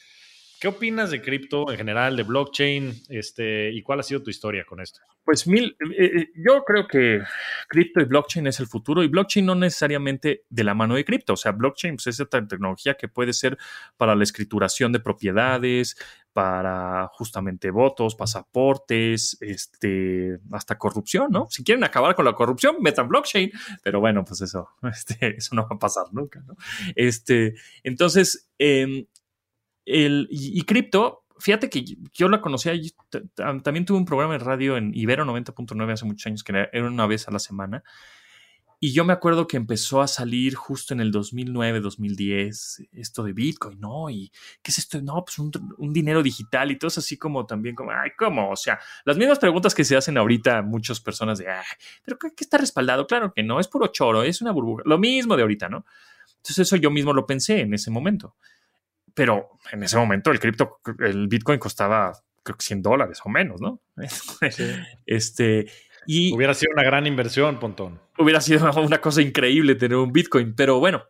¿Qué opinas de cripto en general, de blockchain? Este, ¿Y cuál ha sido tu historia con esto? Pues mil, eh, eh, yo creo que cripto y blockchain es el futuro y blockchain no necesariamente de la mano de cripto. O sea, blockchain pues, es esta tecnología que puede ser para la escrituración de propiedades, para justamente votos, pasaportes, este, hasta corrupción, ¿no? Si quieren acabar con la corrupción, metan blockchain, pero bueno, pues eso, este, eso no va a pasar nunca, ¿no? Este, entonces, eh, el, y, cripto, fíjate que yo la conocía, también tuve un programa de radio en Ibero 90.9 hace muchos años, que era una vez a la semana. Y yo me acuerdo que empezó a salir justo en el 2009, 2010, esto de Bitcoin, ¿no? ¿Y qué es esto? No, pues un, dinero digital y todo así como también como, ay, ¿cómo? O sea, las mismas preguntas que se hacen ahorita muchas personas de, ay, ¿pero qué, qué está respaldado? Claro que no, es puro choro, es una burbuja. Lo mismo de ahorita, ¿no? Entonces eso yo mismo lo pensé en ese momento pero en ese momento el cripto, el Bitcoin costaba creo que 100 dólares o menos, ¿no? Este, y hubiera sido una gran inversión, Pontón. Hubiera sido una cosa increíble tener un Bitcoin, pero bueno,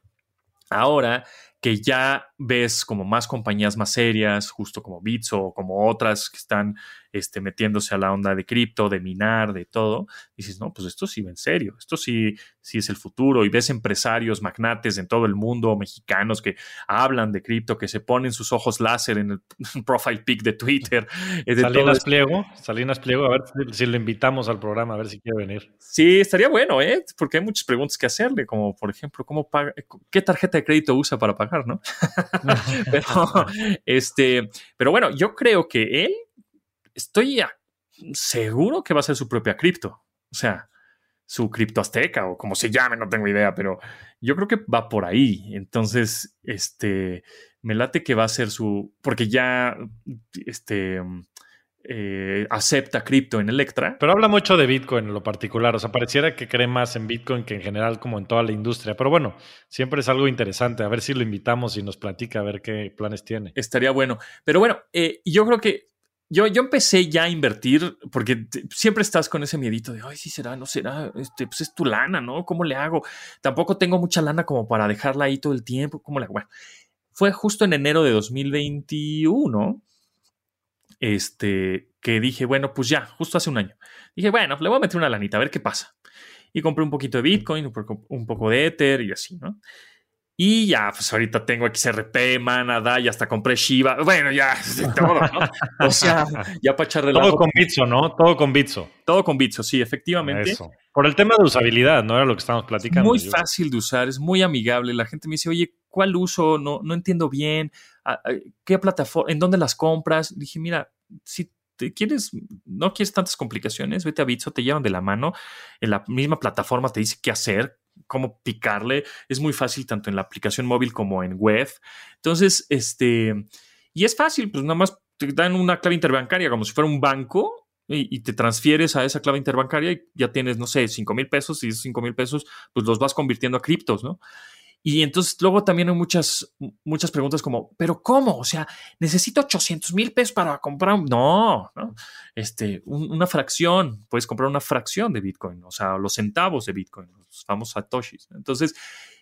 ahora que ya ves como más compañías más serias, justo como Bitso o como otras que están este, metiéndose a la onda de cripto, de minar, de todo, dices, no, pues esto sí va en serio, esto sí, sí es el futuro. Y ves empresarios, magnates en todo el mundo, mexicanos que hablan de cripto, que se ponen sus ojos láser en el profile pic de Twitter. Eh, Salinas Pliego, Salinas Pliego, a ver si, le invitamos al programa, a ver si quiere venir. Sí, estaría bueno, ¿eh? Porque hay muchas preguntas que hacerle, como por ejemplo, ¿cómo paga, ¿qué tarjeta de crédito usa para pagar, no? pero, este, pero bueno, yo creo que él estoy seguro que va a ser su propia cripto. O sea, su cripto azteca o como se llame, no tengo idea, pero yo creo que va por ahí. Entonces, este, me late que va a ser su, porque ya, este, eh, acepta cripto en Electra. Pero habla mucho de Bitcoin en lo particular, o sea, pareciera que cree más en Bitcoin que en general como en toda la industria, pero bueno, siempre es algo interesante, a ver si lo invitamos y nos platica a ver qué planes tiene. Estaría bueno, pero bueno, eh, yo creo que yo, yo empecé ya a invertir porque siempre estás con ese miedito de, ay, sí será, no será, este, pues es tu lana, ¿no? ¿Cómo le hago? Tampoco tengo mucha lana como para dejarla ahí todo el tiempo, ¿cómo le hago? Bueno, fue justo en enero de 2021 este, que dije, bueno, pues ya, justo hace un año. Dije, bueno, le voy a meter una lanita, a ver qué pasa. Y compré un poquito de Bitcoin, un poco de Ether y así, ¿no? Y ya, pues ahorita tengo XRP, Manada, y hasta compré Shiba. Bueno, ya, todo, ¿no? O sea, ya para echarle Todo con Bitso, ¿no? Todo con Bitso. Todo con Bitso, sí, efectivamente. Eso. Por el tema de usabilidad, ¿no? Era lo que estábamos platicando. Muy fácil de usar, es muy amigable. La gente me dice, oye, ¿cuál uso? No, no entiendo bien. ¿Qué plataforma? ¿En dónde las compras? Dije, mira, si te quieres, no quieres tantas complicaciones, vete a Bitso, te llevan de la mano. En la misma plataforma te dice qué hacer, cómo picarle. Es muy fácil tanto en la aplicación móvil como en web. Entonces, este, y es fácil, pues nada más te dan una clave interbancaria como si fuera un banco y, te transfieres a esa clave interbancaria y ya tienes, no sé, 5 mil pesos y esos 5 mil pesos pues los vas convirtiendo a criptos, ¿no? Y entonces luego también hay muchas, muchas preguntas como, ¿pero cómo? O sea, necesito 800 mil pesos para comprar. No, no. Este, una fracción, puedes comprar una fracción de Bitcoin, o sea, los centavos de Bitcoin, los famosos satoshis. Entonces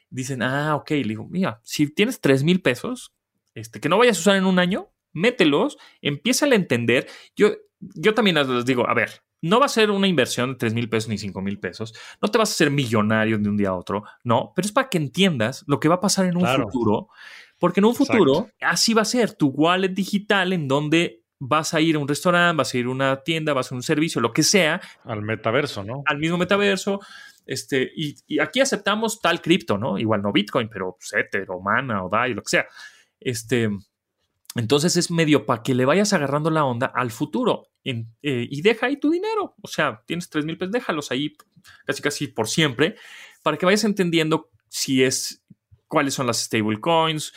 dicen, ah, ok. Le digo, mira, si tienes 3 mil pesos, este, que no vayas a usar en un año, mételos, empieza a entender. Yo, yo también les digo, a ver, no va a ser una inversión de 3 mil pesos ni 5 mil pesos. No te vas a ser millonario de un día a otro. No, pero es para que entiendas lo que va a pasar en un futuro. Porque en un futuro así va a ser tu wallet digital en donde vas a ir a un restaurante, vas a ir a una tienda, vas a un servicio, lo que sea. Al metaverso, ¿no? Al mismo metaverso. Este, y, aquí aceptamos tal cripto, ¿no? Igual no Bitcoin, pero Ether o Mana o DAI, lo que sea. Este, entonces es medio para que le vayas agarrando la onda al futuro eh, y deja ahí tu dinero. O sea, tienes 3 mil pesos, déjalos ahí casi casi por siempre para que vayas entendiendo si es cuáles son las stable coins,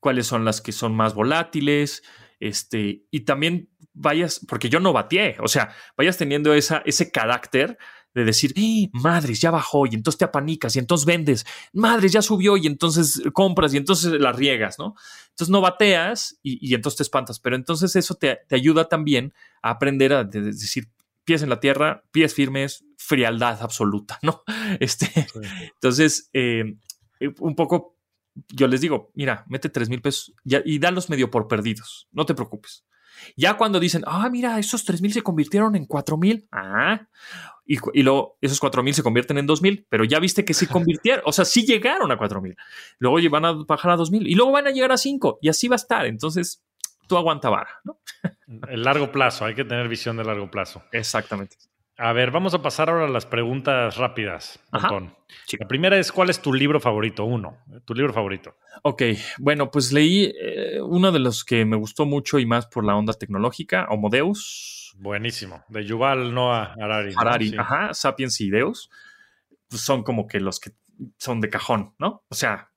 cuáles son las que son más volátiles, este, y también vayas, porque yo no bateé, o sea, vayas teniendo esa, ese carácter de decir, ¡Eh, madres, ya bajó, y entonces te apanicas, y entonces vendes, madres, ya subió, y entonces compras, y entonces la riegas, ¿no? Entonces no bateas y, entonces te espantas, pero entonces eso te, ayuda también a aprender a decir, pies en la tierra, pies firmes, frialdad absoluta, ¿no? Este, Entonces, eh, un poco yo les digo, mira, mete 3 mil pesos y dalos medio por perdidos, no te preocupes. Ya cuando dicen, ah, mira, esos 3 mil se convirtieron en 4 mil, ah, y, y luego esos 4 mil se convierten en 2 mil, pero ya viste que se convirtieron, o sea, sí llegaron a 4 mil, luego van a bajar a 2 mil y luego van a llegar a 5 y así va a estar. Entonces, tú aguanta vara, ¿no? El largo plazo, hay que tener visión de largo plazo. Exactamente. A ver, vamos a pasar ahora a las preguntas rápidas, Antón. La primera es, ¿cuál es tu libro favorito? Uno, tu libro favorito. Ok, bueno, pues leí eh, uno de los que me gustó mucho y más por la onda tecnológica, Homo Deus. Buenísimo, de Yuval Noah Harari. Harari, ajá, Sapiens y Deus. Pues son como que los que son de cajón, ¿no? O sea,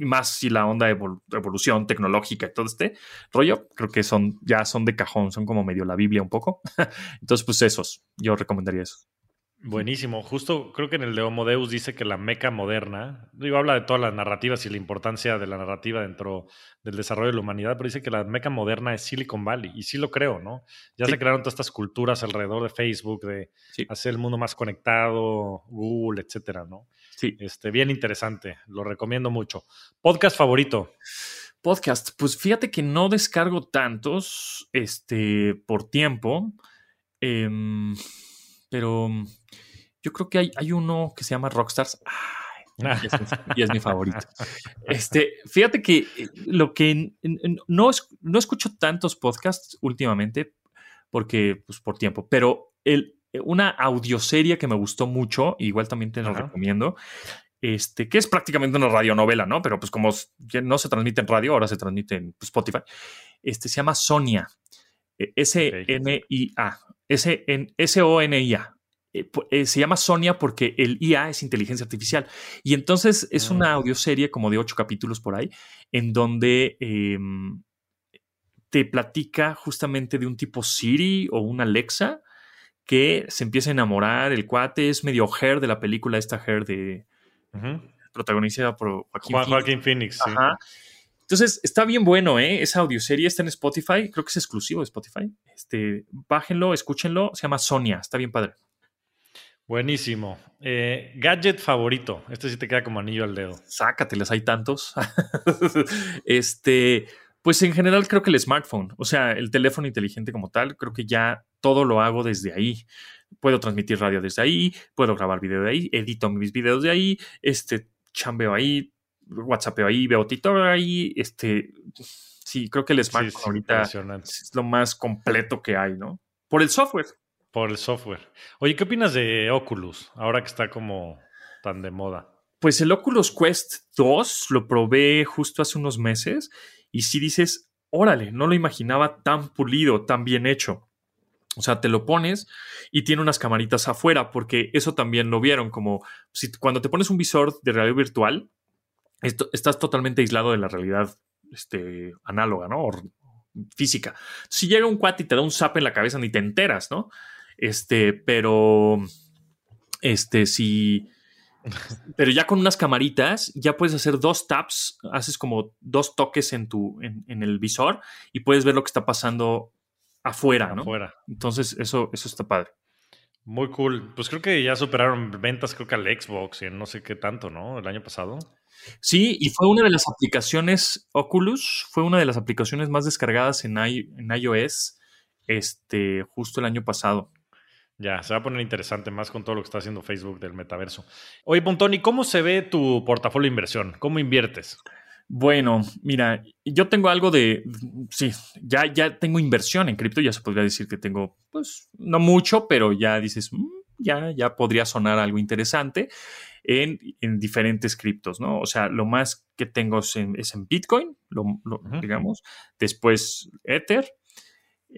más si la onda de evolución tecnológica y todo este rollo, creo que son ya son de cajón, son como medio la Biblia un poco. Entonces, pues esos, yo recomendaría esos. Buenísimo. Justo creo que en el de Homo Deus dice que la meca moderna, digo, habla de todas las narrativas y la importancia de la narrativa dentro del desarrollo de la humanidad, pero dice que la meca moderna es Silicon Valley. Y sí lo creo, ¿no? Ya se crearon todas estas culturas alrededor de Facebook, de hacer el mundo más conectado, Google, etcétera, ¿no? Sí. Este, bien interesante. Lo recomiendo mucho. ¿Podcast favorito? Podcast. Pues fíjate que no descargo tantos este, por tiempo. Em, pero yo creo que hay, hay, uno que se llama Rockstars. y, es mi, favorito. Este, fíjate que eh, lo que no, no escucho tantos podcasts últimamente porque, pues, por tiempo, pero el, una audioserie que me gustó mucho, igual también te lo recomiendo, este, que es prácticamente una radionovela, ¿no? Pero pues como no se transmite en radio, ahora se transmite en Spotify, este se llama Sonia, e, S-N-I-A, S-O-N-I-A. Eh, eh, se llama Sonia porque el IA es inteligencia artificial. Y entonces es una ah. audioserie como de ocho capítulos por ahí, en donde em, te platica justamente de un tipo Siri o un Alexa que se empieza a enamorar. El cuate es medio hair de la película, esta hair de protagonizada por Joaquín, Phoenix. Entonces, está bien bueno, ¿eh? Esa audioserie está en Spotify, creo que es exclusivo de Spotify. Este, bájenlo, escúchenlo, se llama Sonia, está bien padre. Buenísimo. Eh, gadget favorito. Este sí te queda como anillo al dedo. Sácateles, hay tantos. este, pues en general creo que el smartphone, o sea, el teléfono inteligente como tal, creo que ya todo lo hago desde ahí. Puedo transmitir radio desde ahí, puedo grabar video de ahí, edito mis videos de ahí, este, chambeo ahí, WhatsAppeo ahí, veo TikTok ahí, este, sí, creo que el smartphone ahorita es lo más completo que hay, ¿no? Por el software. Por el software. Oye, ¿qué opinas de Oculus ahora que está como tan de moda? Pues el Oculus Quest 2 lo probé justo hace unos meses y si dices, órale, no lo imaginaba tan pulido, tan bien hecho. O sea, te lo pones y tiene unas camaritas afuera, porque eso también lo vieron, como si cuando te pones un visor de realidad virtual, estás totalmente aislado de la realidad este, análoga, ¿no? O física. Si llega un cuate y te da un zap en la cabeza, ni te enteras, ¿no? Este, pero, este, si, pero ya con unas camaritas, ya puedes hacer dos taps, haces como dos toques en tu, en, el visor y puedes ver lo que está pasando afuera, ¿no? Afuera. Entonces, eso, eso está padre. Muy cool. Pues creo que ya superaron ventas, creo que al Xbox y no sé qué tanto, ¿no? El año pasado. Sí, y fue una de las aplicaciones, Oculus, fue una de las aplicaciones más descargadas en, en iOS, este, justo el año pasado. Ya, se va a poner interesante más con todo lo que está haciendo Facebook del metaverso. Oye, Pontoni, ¿cómo se ve tu portafolio de inversión? ¿Cómo inviertes? Bueno, mira, yo tengo algo de, sí, ya, ya tengo inversión en cripto, ya se podría decir que tengo, pues, no mucho, pero ya dices, mm, ya, ya podría sonar algo interesante en, diferentes criptos, ¿no? O sea, lo más que tengo es en, Bitcoin, lo, digamos, después Ether,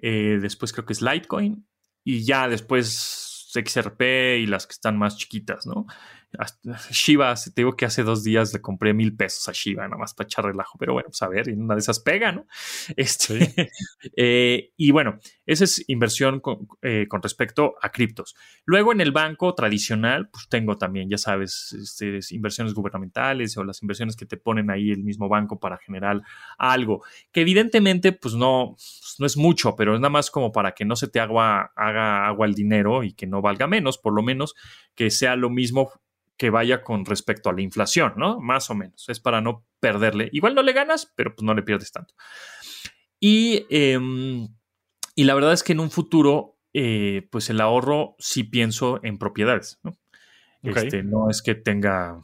eh, después creo que es Litecoin y ya después XRP y las que están más chiquitas, ¿no? Shiba, te digo que hace dos días le compré mil pesos a Shiba, nada más para echar relajo, pero bueno, pues a ver, una de esas pega, ¿no? Este, eh, y bueno, esa es inversión eh, con, respecto a criptos. Luego en el banco tradicional, pues tengo también, ya sabes, este, inversiones gubernamentales o las inversiones que te ponen ahí el mismo banco para generar algo, que evidentemente, pues no, pues no es mucho, pero es nada más como para que no se te haga, haga agua el dinero y que no valga menos, por lo menos que sea lo mismo que vaya con respecto a la inflación, ¿no? Más o menos. Es para no perderle. Igual no le ganas, pero pues no le pierdes tanto. Y, em, y la verdad es que en un futuro, eh, pues el ahorro sí pienso en propiedades, ¿no? Este, no es que tenga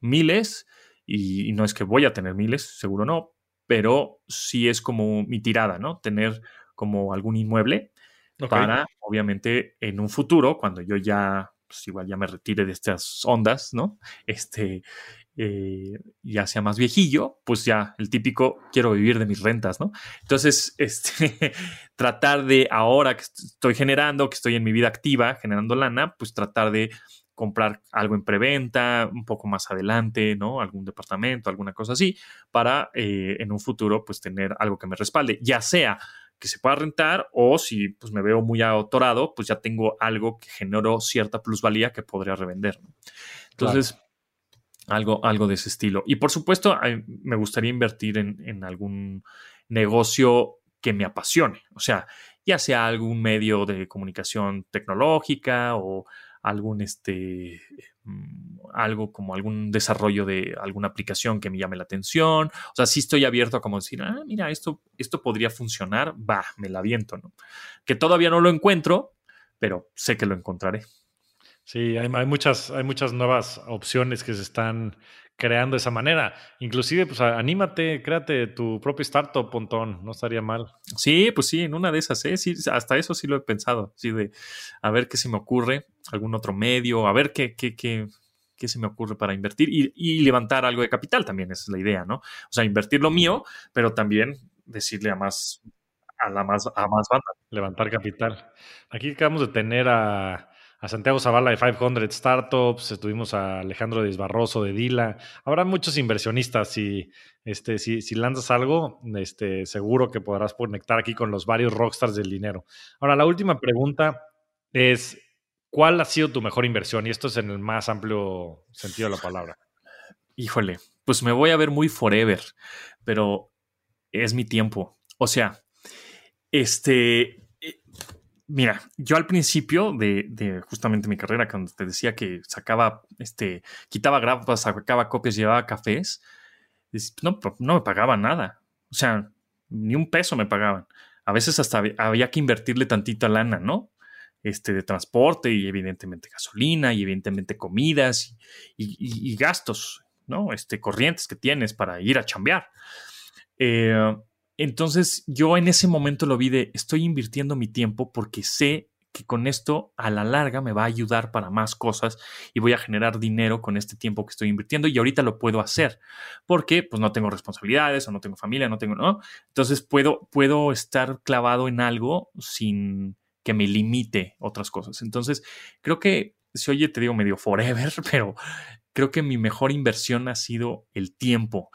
miles y, no es que voy a tener miles, seguro no, pero sí es como mi tirada, ¿no? Tener como algún inmueble para, obviamente, en un futuro, cuando yo ya pues igual ya me retire de estas ondas, ¿no? Este, eh, ya sea más viejillo, pues ya el típico quiero vivir de mis rentas, ¿no? Entonces, este, tratar de ahora que estoy generando, que estoy en mi vida activa, generando lana, pues tratar de comprar algo en preventa un poco más adelante, ¿no? Algún departamento, alguna cosa así, para eh, en un futuro, pues tener algo que me respalde, ya sea que se pueda rentar o si pues me veo muy autorado, pues ya tengo algo que generó cierta plusvalía que podría revender. Entonces, algo, algo de ese estilo. Y por supuesto, me gustaría invertir en, algún negocio que me apasione, o sea, ya sea algún medio de comunicación tecnológica o algún este mm, algo como algún desarrollo de alguna aplicación que me llame la atención. O sea, sí estoy abierto a como decir, ah, mira, esto, esto podría funcionar, va, me la aviento, ¿no? Que todavía no lo encuentro, pero sé que lo encontraré. Sí, hay, muchas, hay muchas nuevas opciones que se están creando de esa manera. Inclusive, pues anímate, créate tu propio startup, Pontón, no estaría mal. Sí, pues sí, en una de esas, ¿eh? sí, hasta eso sí lo he pensado, sí, de a ver qué se me ocurre, algún otro medio, a ver qué, qué, qué, qué se me ocurre para invertir y, levantar algo de capital también, esa es la idea, ¿no? O sea, invertir lo mío, pero también decirle a más, a la más, a más banda. Levantar capital. Aquí acabamos de tener a a Santiago Zavala de 500 Startups, estuvimos a Alejandro Desbarroso de Dila. Habrá muchos inversionistas y este, si, si lanzas algo, este, seguro que podrás conectar aquí con los varios rockstars del dinero. Ahora, la última pregunta es, ¿cuál ha sido tu mejor inversión? Y esto es en el más amplio sentido de la palabra. Híjole, pues me voy a ver muy forever, pero es mi tiempo. O sea, este, Mira, yo al principio de, justamente mi carrera, cuando te decía que sacaba, este, quitaba grapas, sacaba copias, llevaba cafés, no, no me pagaban nada. O sea, ni un peso me pagaban. A veces hasta había que invertirle tantita lana, ¿no? Este, de transporte y evidentemente gasolina y evidentemente comidas y, gastos, ¿no? Este, corrientes que tienes para ir a chambear. Eh, entonces yo en ese momento lo vi de estoy invirtiendo mi tiempo porque sé que con esto a la larga me va a ayudar para más cosas y voy a generar dinero con este tiempo que estoy invirtiendo y ahorita lo puedo hacer porque pues no tengo responsabilidades o no tengo familia, no tengo, ¿no? Entonces puedo, puedo estar clavado en algo sin que me limite otras cosas. Entonces creo que, si oye, te digo medio forever, pero creo que mi mejor inversión ha sido el tiempo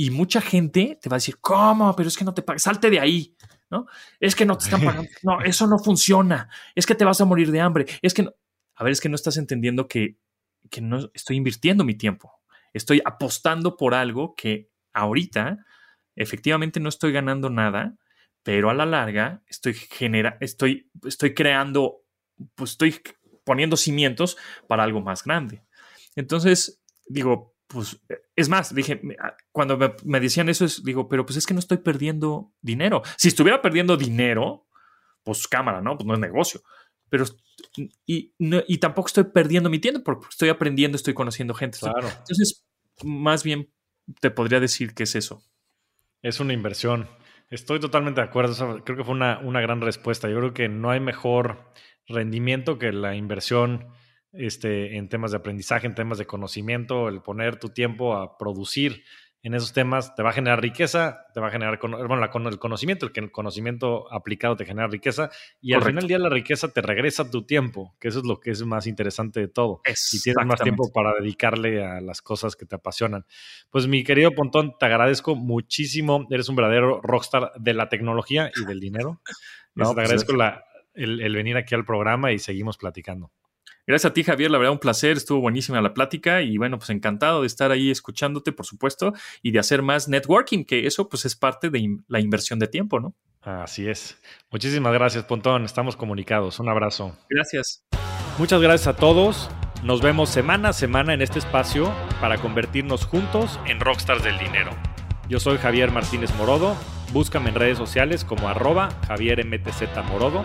y mucha gente te va a decir, ¿cómo? Pero es que no te pagas, salte de ahí, ¿no? Es que no te están pagando, no, eso no funciona, es que te vas a morir de hambre, es que, no. a ver, es que no estás entendiendo que, que no estoy invirtiendo mi tiempo, estoy apostando por algo que ahorita efectivamente no estoy ganando nada, pero a la larga estoy genera, estoy, estoy creando, pues estoy poniendo cimientos para algo más grande. Entonces, digo, pues es más, dije, ah, cuando me, decían eso, digo, pero pues es que no estoy perdiendo dinero. Si estuviera perdiendo dinero, pues cámara, ¿no? Pues no es negocio. pero y, y tampoco estoy perdiendo mi tiempo porque estoy aprendiendo, estoy conociendo gente. Claro. Entonces, más bien te podría decir que es eso. Es una inversión. Estoy totalmente de acuerdo. Creo que fue una, una gran respuesta. Yo creo que no hay mejor rendimiento que la inversión este, en temas de aprendizaje, en temas de conocimiento, el poner tu tiempo a producir en esos temas te va a generar riqueza, te va a generar, bueno, el conocimiento, el que el conocimiento aplicado te genera riqueza y al final del día la riqueza te regresa tu tiempo, que eso es lo que es más interesante de todo. Y tienes más tiempo para dedicarle a las cosas que te apasionan. Pues mi querido Pontón, te agradezco muchísimo, eres un verdadero rockstar de la tecnología y del dinero. te pues, agradezco el venir aquí al programa y seguimos platicando. Gracias a ti, Javier. La verdad, un placer. Estuvo buenísima la plática y bueno, pues encantado de estar ahí escuchándote, por supuesto, y de hacer más networking, que eso pues es parte de la inversión de tiempo, ¿no? Así es. Muchísimas gracias, Pontón. Estamos comunicados. Un abrazo. Gracias. Muchas gracias a todos. Nos vemos semana a semana en este espacio para convertirnos juntos en rockstars del dinero. Yo soy Javier Martínez Morodo. Búscame en redes sociales como arroba Javier MTZ Morodo